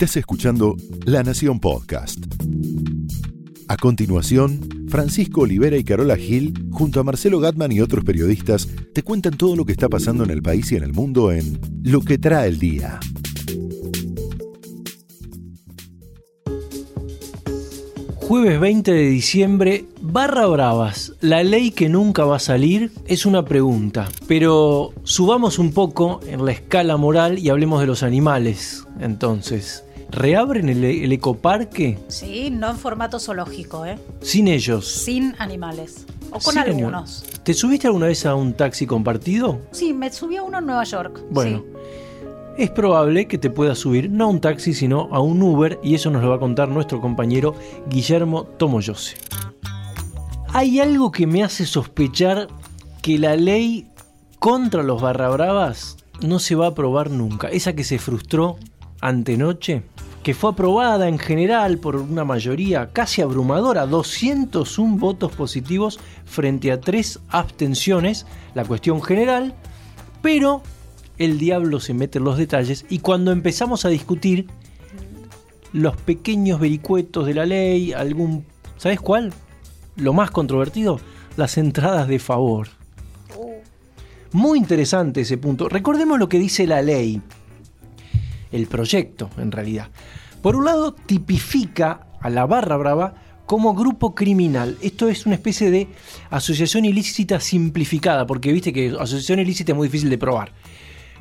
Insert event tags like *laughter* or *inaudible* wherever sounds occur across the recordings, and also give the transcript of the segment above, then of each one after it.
Estás escuchando La Nación Podcast. A continuación, Francisco Olivera y Carola Gil, junto a Marcelo Gatman y otros periodistas, te cuentan todo lo que está pasando en el país y en el mundo en Lo que trae el día. Jueves 20 de diciembre, barra bravas, la ley que nunca va a salir es una pregunta, pero subamos un poco en la escala moral y hablemos de los animales. Entonces, ¿reabren el, el ecoparque Sí, no en formato zoológico, ¿eh? sin ellos? Sin animales. O con algunos. ¿Te subiste alguna vez a un taxi compartido? Sí, me subí a uno en Nueva York. Bueno, sí. es probable que te puedas subir no a un taxi, sino a un Uber, y eso nos lo va a contar nuestro compañero Guillermo Tomoyose. Hay algo que me hace sospechar que la ley contra los barra bravas no se va a aprobar nunca. Esa que se frustró antenoche, que fue aprobada en general por una mayoría casi abrumadora, 201 votos positivos frente a 3 abstenciones, la cuestión general, pero el diablo se mete en los detalles y cuando empezamos a discutir los pequeños vericuetos de la ley, algún... ¿Sabes cuál? Lo más controvertido, las entradas de favor. Muy interesante ese punto. Recordemos lo que dice la ley, el proyecto en realidad. Por un lado, tipifica a la barra brava como grupo criminal. Esto es una especie de asociación ilícita simplificada, porque viste que asociación ilícita es muy difícil de probar.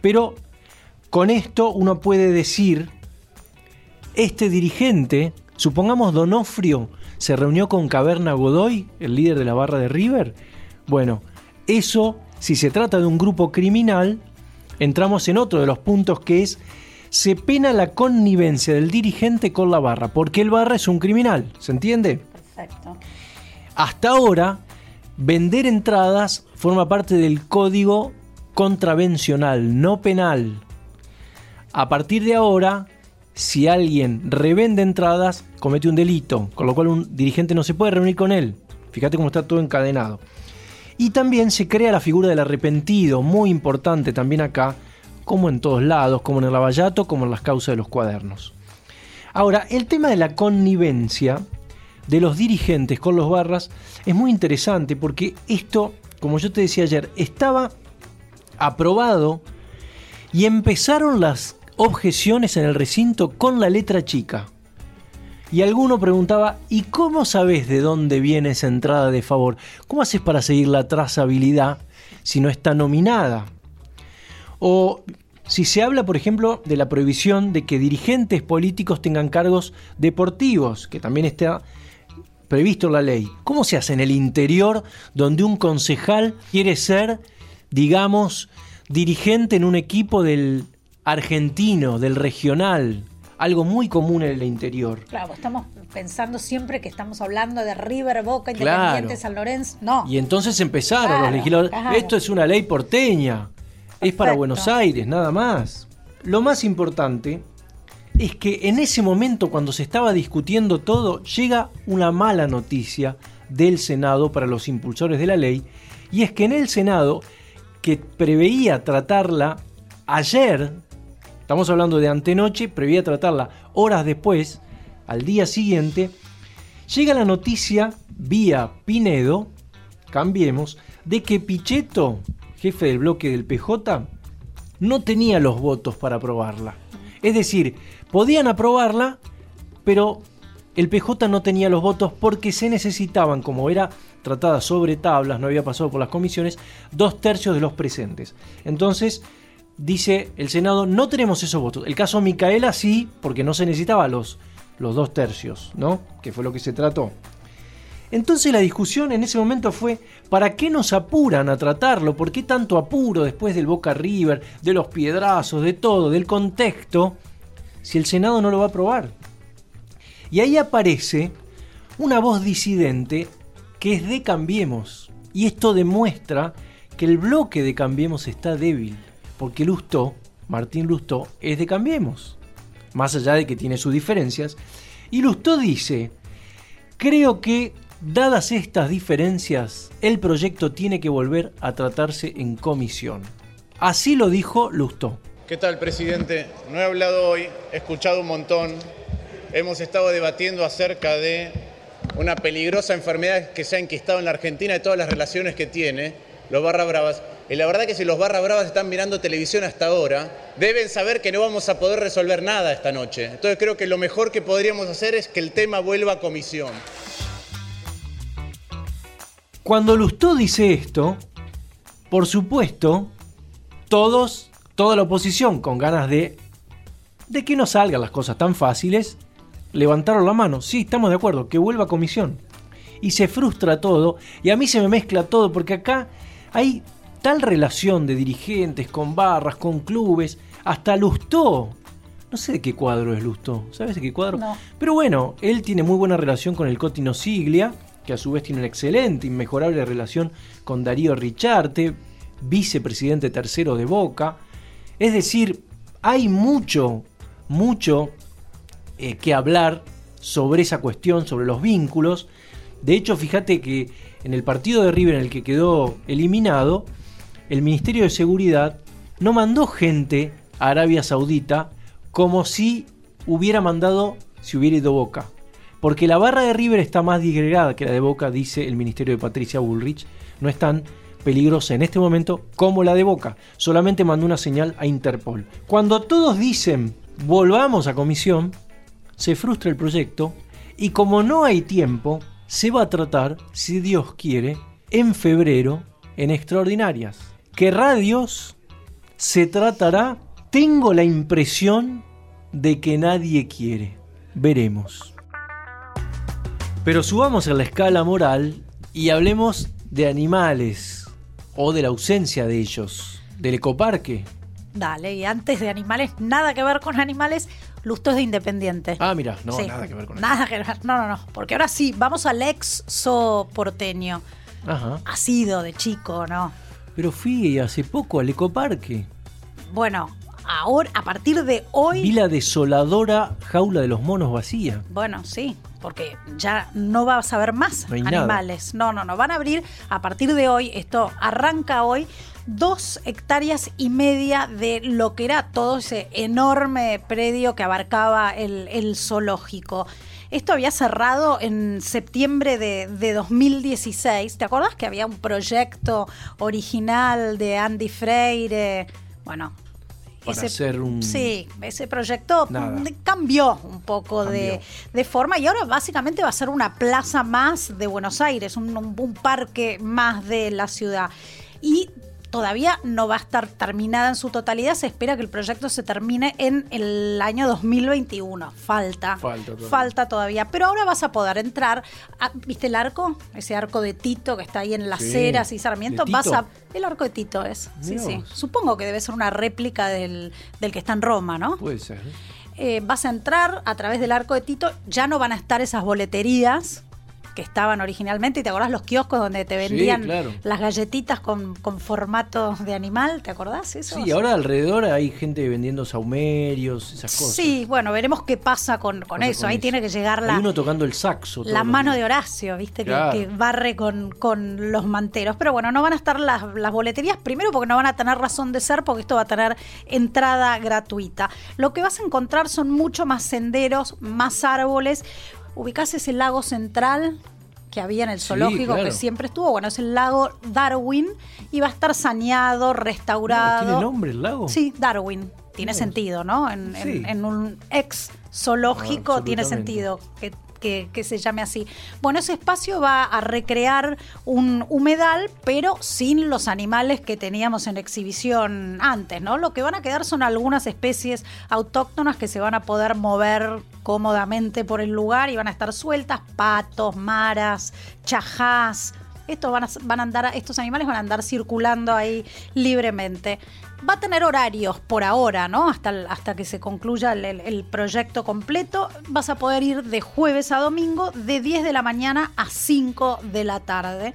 Pero con esto uno puede decir, este dirigente, supongamos Donofrio, se reunió con Caverna Godoy, el líder de la barra de River. Bueno, eso, si se trata de un grupo criminal, entramos en otro de los puntos que es, se pena la connivencia del dirigente con la barra, porque el barra es un criminal, ¿se entiende? Perfecto. Hasta ahora, vender entradas forma parte del código contravencional, no penal. A partir de ahora, si alguien revende entradas, comete un delito, con lo cual un dirigente no se puede reunir con él. Fíjate cómo está todo encadenado. Y también se crea la figura del arrepentido, muy importante también acá, como en todos lados, como en el Lavallato, como en las causas de los cuadernos. Ahora, el tema de la connivencia de los dirigentes con los barras es muy interesante porque esto, como yo te decía ayer, estaba aprobado y empezaron las objeciones en el recinto con la letra chica. Y alguno preguntaba, ¿y cómo sabes de dónde viene esa entrada de favor? ¿Cómo haces para seguir la trazabilidad si no está nominada? O si se habla, por ejemplo, de la prohibición de que dirigentes políticos tengan cargos deportivos, que también está previsto en la ley. ¿Cómo se hace en el interior donde un concejal quiere ser, digamos, dirigente en un equipo del argentino, del regional? Algo muy común en el interior. Claro, estamos pensando siempre que estamos hablando de River, Boca, Claro. Independiente, San Lorenzo. No. Y entonces empezaron Claro, los legisladores. claro. Esto es una ley porteña. Es para. Buenos Aires, nada más. Lo más importante es que en ese momento, cuando se estaba discutiendo todo, llega una mala noticia del Senado para los impulsores de la ley. Y es que en el Senado, que preveía tratarla ayer, estamos hablando de antenoche, preveía tratarla horas después, al día siguiente, llega la noticia vía Pinedo, cambiemos, de que Pichetto, jefe del bloque del PJ, no tenía los votos para aprobarla. Es decir, podían aprobarla, pero el PJ no tenía los votos porque se necesitaban, como era tratada sobre tablas, no había pasado por las comisiones, dos tercios de los presentes. Entonces, dice el Senado, no tenemos esos votos. El caso Micaela sí, porque no se necesitaba los, los dos tercios, ¿no? Que fue lo que se trató. Entonces la discusión en ese momento fue, ¿para qué nos apuran a tratarlo? ¿Por qué tanto apuro después del Boca River, de los piedrazos, de todo, del contexto, si el Senado no lo va a aprobar? Y ahí aparece una voz disidente que es de Cambiemos. Y esto demuestra que el bloque de Cambiemos está débil, porque Lustó, Martín Lustó, es de Cambiemos, más allá de que tiene sus diferencias. Y Lustó dice, creo que, dadas estas diferencias, el proyecto tiene que volver a tratarse en comisión. Así lo dijo Lustó. ¿Qué tal, presidente? No he hablado hoy, he escuchado un montón. Hemos estado debatiendo acerca de una peligrosa enfermedad que se ha enquistado en la Argentina y todas las relaciones que tiene, los barra bravas. Y la verdad que si los barra bravas están mirando televisión hasta ahora, deben saber que no vamos a poder resolver nada esta noche. Entonces creo que lo mejor que podríamos hacer es que el tema vuelva a comisión. Cuando Lustó dice esto, por supuesto, todos, toda la oposición con ganas de, de que no salgan las cosas tan fáciles, levantaron la mano. Sí, estamos de acuerdo, que vuelva a comisión. Y se frustra todo, y a mí se me mezcla todo, porque acá hay tal relación de dirigentes con barras, con clubes, hasta Lustó. No sé de qué cuadro es Lustó, ¿sabes de qué cuadro? No. Pero bueno, él tiene muy buena relación con el Cotino Siglia, que a su vez tiene una excelente, inmejorable relación con Darío Richarte, vicepresidente tercero de Boca. Es decir, hay mucho, mucho eh, que hablar sobre esa cuestión, sobre los vínculos. De hecho, fíjate que en el partido de River en el que quedó eliminado, el Ministerio de Seguridad no mandó gente a Arabia Saudita como si hubiera mandado si hubiera ido Boca. Porque la barra de River está más disgregada que la de Boca, dice el Ministerio de Patricia Bullrich. No es tan peligrosa en este momento como la de Boca. Solamente mandó una señal a Interpol. Cuando todos dicen volvamos a comisión, se frustra el proyecto y como no hay tiempo, se va a tratar, si Dios quiere, en febrero en extraordinarias. ¿Qué radios se tratará? Tengo la impresión de que nadie quiere. Veremos. Pero subamos a la escala moral y hablemos de animales o de la ausencia de ellos, del ecoparque. Dale, y antes de animales, nada que ver con animales, Lustó es de Independiente. Ah, mira, no, Sí. nada que ver con eso. Nada que ver. No, no, no. Porque ahora sí, vamos al ex so porteño. Ajá. Ha sido de chico, ¿no? Pero fui hace poco al ecoparque. Bueno, ahora, a partir de hoy. Vi la desoladora jaula de los monos vacía. Bueno, sí, porque ya no vas a ver más No hay nada. animales. No, no, no. Van a abrir a partir de hoy, esto arranca hoy, dos hectáreas y media de lo que era todo ese enorme predio que abarcaba el, el zoológico. Esto había cerrado en septiembre de, de 2016. ¿Te acordás que había un proyecto original de Andy Freire? Bueno, Para hacer un- Sí, ese proyecto Nada. mm, cambió un poco de, Cambió. de forma y ahora básicamente va a ser una plaza más de Buenos Aires, un, un- un parque más de la ciudad. Y todavía no va a estar terminada en su totalidad, se espera que el proyecto se termine en el año 2021. Falta. Falta todavía. Falta todavía. Pero ahora vas a poder entrar. a- ¿Viste el arco? Ese arco de Tito que está ahí en las Sí. Heras y Sarmiento. ¿De Vas a. El arco de Tito es. Sí, sí. Supongo que debe ser una réplica del, del que está en Roma, ¿no? Puede ser. Eh, vas a entrar a través del arco de Tito, ya no van a estar esas boleterías que estaban originalmente, y te acordás los kioscos donde te Sí, vendían claro. las galletitas con, con formato de animal, ¿te acordás eso? Sí, ahora alrededor hay gente vendiendo saumerios, esas cosas. Sí, bueno, veremos qué pasa con, con Pasa eso. con Ahí eso. tiene que llegar Hay la, uno tocando el saxo. la mano de Horacio, ¿viste? Que-. Que, barre con, con los manteros. Pero bueno, no van a estar las, las boleterías, primero porque no van a tener razón de ser, porque esto va a tener entrada gratuita. Lo que vas a encontrar son mucho más senderos, más árboles. Ubicás ese lago central que había en el Sí, zoológico, claro. que siempre estuvo. Bueno, es el lago Darwin y va a estar saneado, restaurado. ¿Tiene nombre el lago? Sí, Darwin. Tiene sentido, ¿no? En, en- Sí. en un ex zoológico tiene sentido que, que- se llame así. Bueno, ese espacio va a recrear un humedal, pero sin los animales que teníamos en exhibición antes, ¿no? Lo que van a quedar son algunas especies autóctonas que se van a poder mover cómodamente por el lugar y van a estar sueltas, patos, maras, chajás. Estos van a, van a andar, estos animales van a andar circulando ahí libremente. Va a tener horarios por ahora, ¿no? Hasta, hasta que se concluya el, proyecto completo. Vas a poder ir de jueves a domingo, de 10 de la mañana a 5 de la tarde.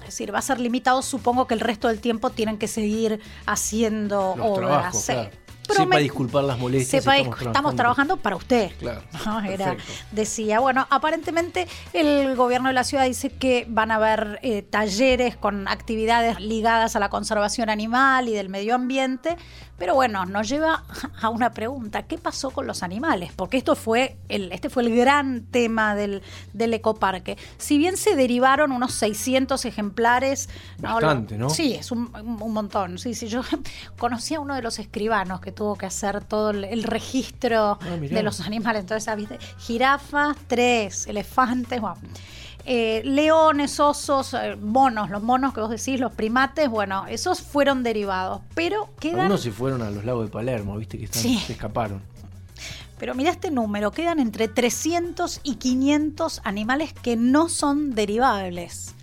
Es decir, va a ser limitado. Supongo que el resto del tiempo tienen que seguir haciendo Los obras. trabajos, Sí. claro. Sepa disculpar las molestias. Sepa, estamos estamos, trabajando para usted. Claro, *laughs* ¿no? Era, decía, bueno, aparentemente el gobierno de la ciudad dice que van a haber eh, talleres con actividades ligadas a la conservación animal y del medio ambiente. Pero bueno, nos lleva a una pregunta, ¿qué pasó con los animales? Porque esto fue el, este fue el gran tema del, del ecoparque. Si bien se derivaron unos 600 ejemplares... Bastante, ¿no? Sí, es un, un, montón. Sí, sí, yo *laughs* conocí a uno de los escribanos que tuvo que hacer todo el, el registro Ah, de los animales. Entonces, ¿viste? jirafas, tres, elefantes, bueno. Eh, leones, osos, eh, monos, los monos que vos decís, los primates, bueno, esos fueron derivados, pero quedan... Algunos se fueron a los lagos de Palermo, viste que están- Sí. se escaparon. Pero mira este número, quedan entre 300 y 500 animales que no son derivables.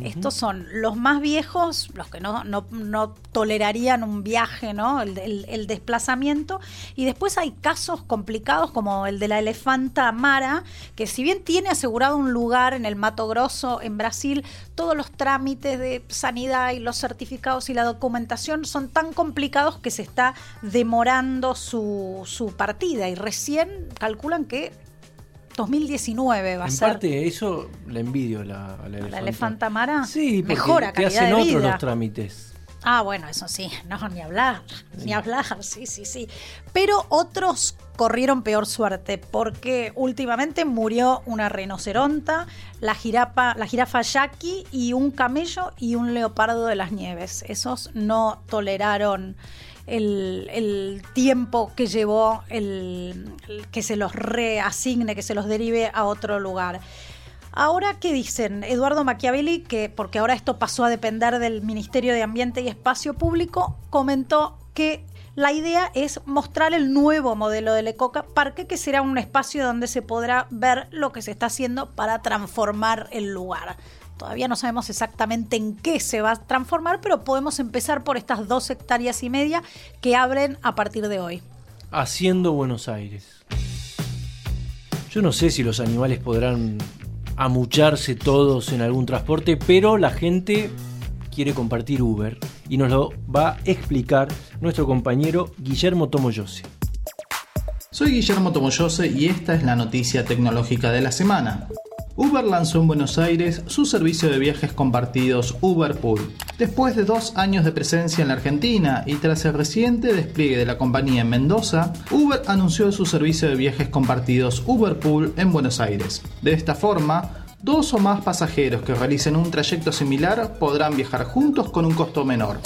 Estos son los más viejos, los que no, no, no tolerarían un viaje, ¿no? El, el- el desplazamiento. Y después hay casos complicados como el de la elefanta Mara, que si bien tiene asegurado un lugar en el Mato Grosso, en Brasil, todos los trámites de sanidad y los certificados y la documentación son tan complicados que se está demorando su, su partida. Y recién calculan que 2019 va a En ser. parte eso la envidio a la, a la elefanta. elefanta Mara Sí, porque mejora te calidad hacen de otros vida. los trámites. Ah, bueno, eso sí, no, ni hablar, *laughs* ni hablar, sí, sí, sí. Pero otros corrieron peor suerte porque últimamente murió una rinoceronta, la jirafa, la jirafa yaqui y un camello y un leopardo de las nieves. Esos no toleraron el, tiempo que llevó el, el que se los reasigne, que se los derive a otro lugar. Ahora, ¿qué dicen? Eduardo Machiavelli, que porque ahora esto pasó a depender del Ministerio de Ambiente y Espacio Público, comentó que la idea es mostrar el nuevo modelo del Ecoca Parque, que será un espacio donde se podrá ver lo que se está haciendo para transformar el lugar. Todavía no sabemos exactamente en qué se va a transformar, pero podemos empezar por estas dos hectáreas y media que abren a partir de hoy. Haciendo Buenos Aires. Yo no sé si los animales podrán amucharse todos en algún transporte, pero la gente quiere compartir Uber y nos lo va a explicar nuestro compañero Guillermo Tomoyose. Soy Guillermo Tomoyose y esta es la noticia tecnológica de la semana. Uber lanzó en Buenos Aires su servicio de viajes compartidos Uber Pool. Después de dos años de presencia en la Argentina y tras el reciente despliegue de la compañía en Mendoza, Uber anunció su servicio de viajes compartidos Uber Pool en Buenos Aires. De esta forma, dos o más pasajeros que realicen un trayecto similar podrán viajar juntos con un costo menor.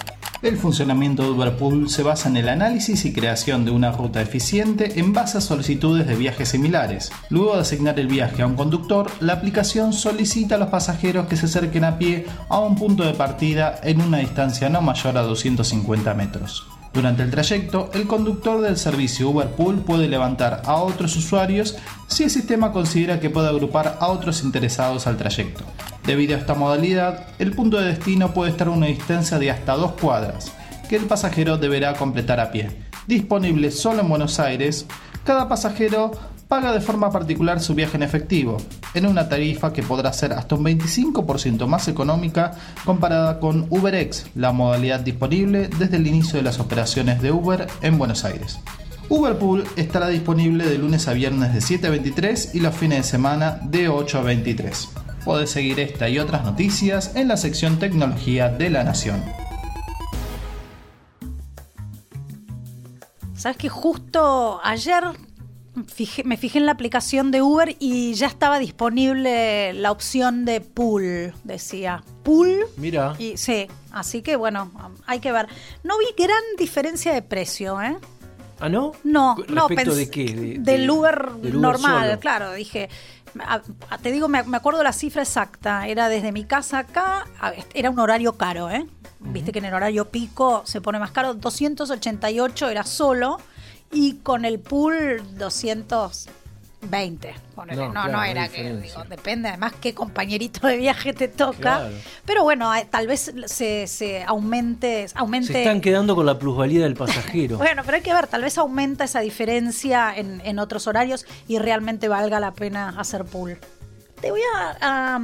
El funcionamiento de Uberpool se basa en el análisis y creación de una ruta eficiente en base a solicitudes de viajes similares. Luego de asignar el viaje a un conductor, la aplicación solicita a los pasajeros que se acerquen a pie a un punto de partida en una distancia no mayor a 250 metros. Durante el trayecto, el conductor del servicio Uberpool puede levantar a otros usuarios si el sistema considera que puede agrupar a otros interesados al trayecto. Debido a esta modalidad, el punto de destino puede estar a una distancia de hasta dos cuadras, que el pasajero deberá completar a pie. Disponible solo en Buenos Aires, cada pasajero paga de forma particular su viaje en efectivo, en una tarifa que podrá ser hasta un 25% más económica comparada con UberX, la modalidad disponible desde el inicio de las operaciones de Uber en Buenos Aires. Uberpool estará disponible de lunes a viernes de 7 a 23 y los fines de semana de 8 a 23. Podés seguir esta y otras noticias en la sección Tecnología de la Nación. Sabes que justo ayer fijé- me fijé en la aplicación de Uber y ya estaba disponible la opción de pool, decía. Pool. Mira, Y sí, así que bueno, hay que ver. No vi gran diferencia de precio, ¿eh? ¿ah no? No, no, ¿Respecto pens- de qué? De- del de- Uber del Uber normal, solo. claro. Dije, te digo, me, acuerdo la cifra exacta. Era desde mi casa acá, era un horario caro, ¿eh? Viste que en el horario pico se pone más caro. 288 era solo y con el pool 220. ponele. No, No, claro, no, hay era que, digo, depende además qué compañerito de viaje te toca. Claro. Pero bueno, eh, tal vez se, se aumente, aumente Se están quedando con la plusvalía del pasajero. *laughs* bueno, pero hay que ver, tal vez aumenta esa diferencia en, en otros horarios y realmente valga la pena hacer pool. Te voy a,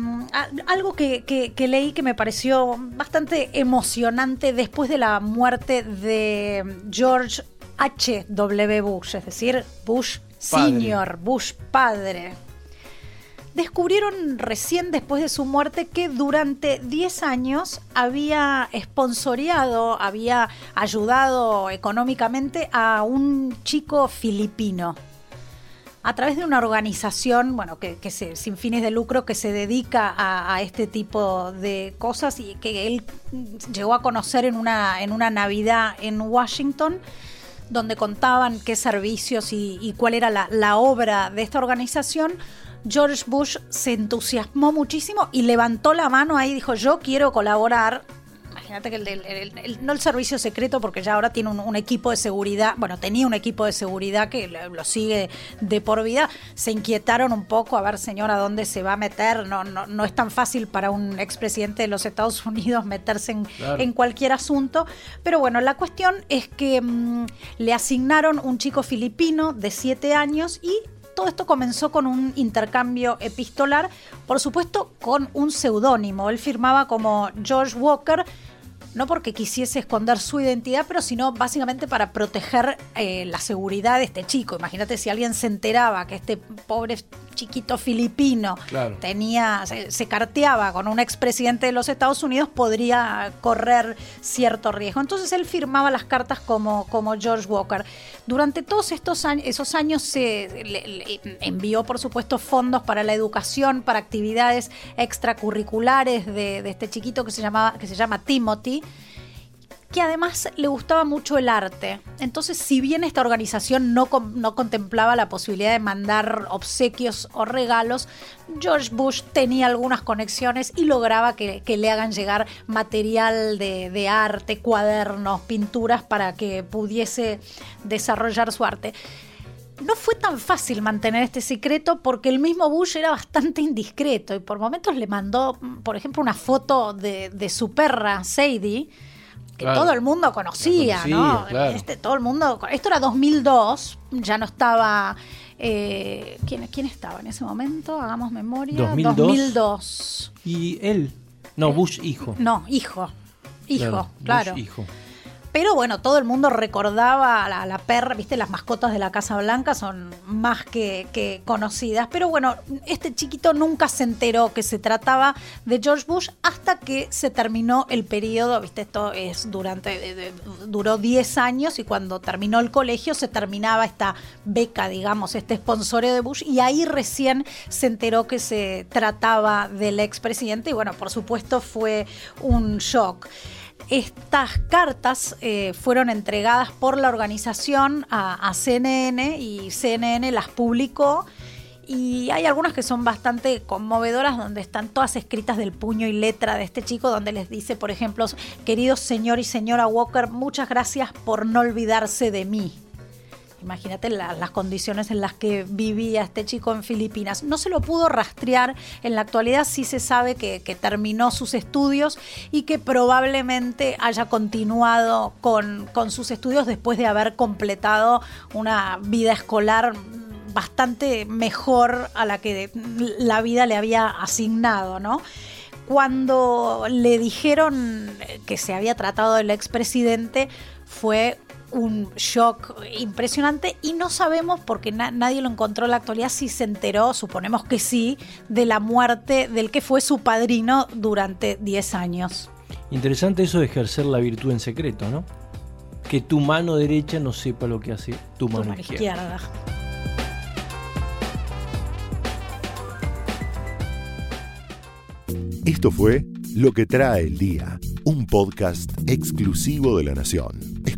algo que, que- que leí que me pareció bastante emocionante después de la muerte de George H. W. Bush, es decir, Bush Senior, Bush padre. descubrieron recién después de su muerte que durante 10 años había esponsoreado, había ayudado económicamente a un chico filipino a través de una organización, bueno, que, sin fines de lucro, que se dedica a, este tipo de cosas y que él llegó a conocer en una, en una Navidad en Washington, donde contaban qué servicios y, cuál era la, la obra de esta organización. George Bush se entusiasmó muchísimo y levantó la mano ahí y dijo, yo quiero colaborar Imagínate que el, no el servicio secreto, porque ya ahora tiene un, equipo de seguridad, bueno, tenía un equipo de seguridad que lo, sigue de por vida. Se inquietaron un poco, a ver, señora, dónde se va a meter. No, no, no es tan fácil para un expresidente de los Estados *laughs* Unidos meterse en, cualquier asunto. Pero bueno, la cuestión es que mm, le asignaron un chico filipino de siete años y todo esto comenzó con un intercambio epistolar, por supuesto con un seudónimo. Él firmaba como George Walker no porque quisiese esconder su identidad, pero sino básicamente para proteger eh, la seguridad de este chico. Imagínate si alguien se enteraba que este pobre chiquito filipino tenía, se, carteaba con un expresidente de los Estados Unidos, podría correr cierto riesgo. Entonces él firmaba las cartas como, como George Walker. Durante todos estos años, esos años se envió, por supuesto, fondos para la educación, para actividades extracurriculares de, de este chiquito que se, llamaba, que se llama Timothy que además le gustaba mucho el arte. Entonces, si bien esta organización no, no, contemplaba la posibilidad de mandar obsequios o regalos, George Bush tenía algunas conexiones y lograba que, le hagan llegar material de, de, arte, cuadernos, pinturas para que pudiese desarrollar su arte. No fue tan fácil mantener este secreto porque el mismo Bush era bastante indiscreto y por momentos le mandó, por ejemplo, una foto de, de su perra, Sadie, que todo el mundo conocía, ¿no? Este, todo el mundo. Esto era 2002, ya no estaba. Eh, ¿quién, ¿Quién estaba en ese momento? Hagamos memoria. 2002. Y él. No, eh, Bush hijo. No, hijo. Hijo, claro. Bush, hijo. Pero bueno, todo el mundo recordaba a la, perra, viste, las mascotas de la Casa Blanca son más que, conocidas. Pero bueno, este chiquito nunca se enteró que se trataba de George Bush hasta que se terminó el periodo, viste, esto es durante, duró 10 años y cuando terminó el colegio se terminaba esta beca, digamos, este sponsorio de Bush y ahí recién se enteró que se trataba del expresidente y bueno, por supuesto fue un shock. Estas cartas eh, fueron entregadas por la organización a, CNN y CNN las publicó. Y hay algunas que son bastante conmovedoras, donde están todas escritas del puño y letra de este chico, donde les dice, por ejemplo, queridos señor y señora Walker, muchas gracias por no olvidarse de mí. Imagínate las condiciones en las que vivía este chico en Filipinas. No se lo pudo rastrear. En la actualidad sí se sabe que, terminó sus estudios y que probablemente haya continuado con, con sus estudios después de haber completado una vida escolar bastante mejor a la que la vida le había asignado, ¿no? Cuando le dijeron que se había tratado del expresidente, fue un shock impresionante y no sabemos, porque nadie lo encontró en la actualidad, si se enteró, suponemos que sí, de la muerte del que fue su padrino durante 10 años. Interesante eso de ejercer la virtud en secreto, ¿no? Que tu mano derecha no sepa lo que hace tu mano, izquierda. Esto fue Lo que trae el día, un podcast exclusivo de la Nación.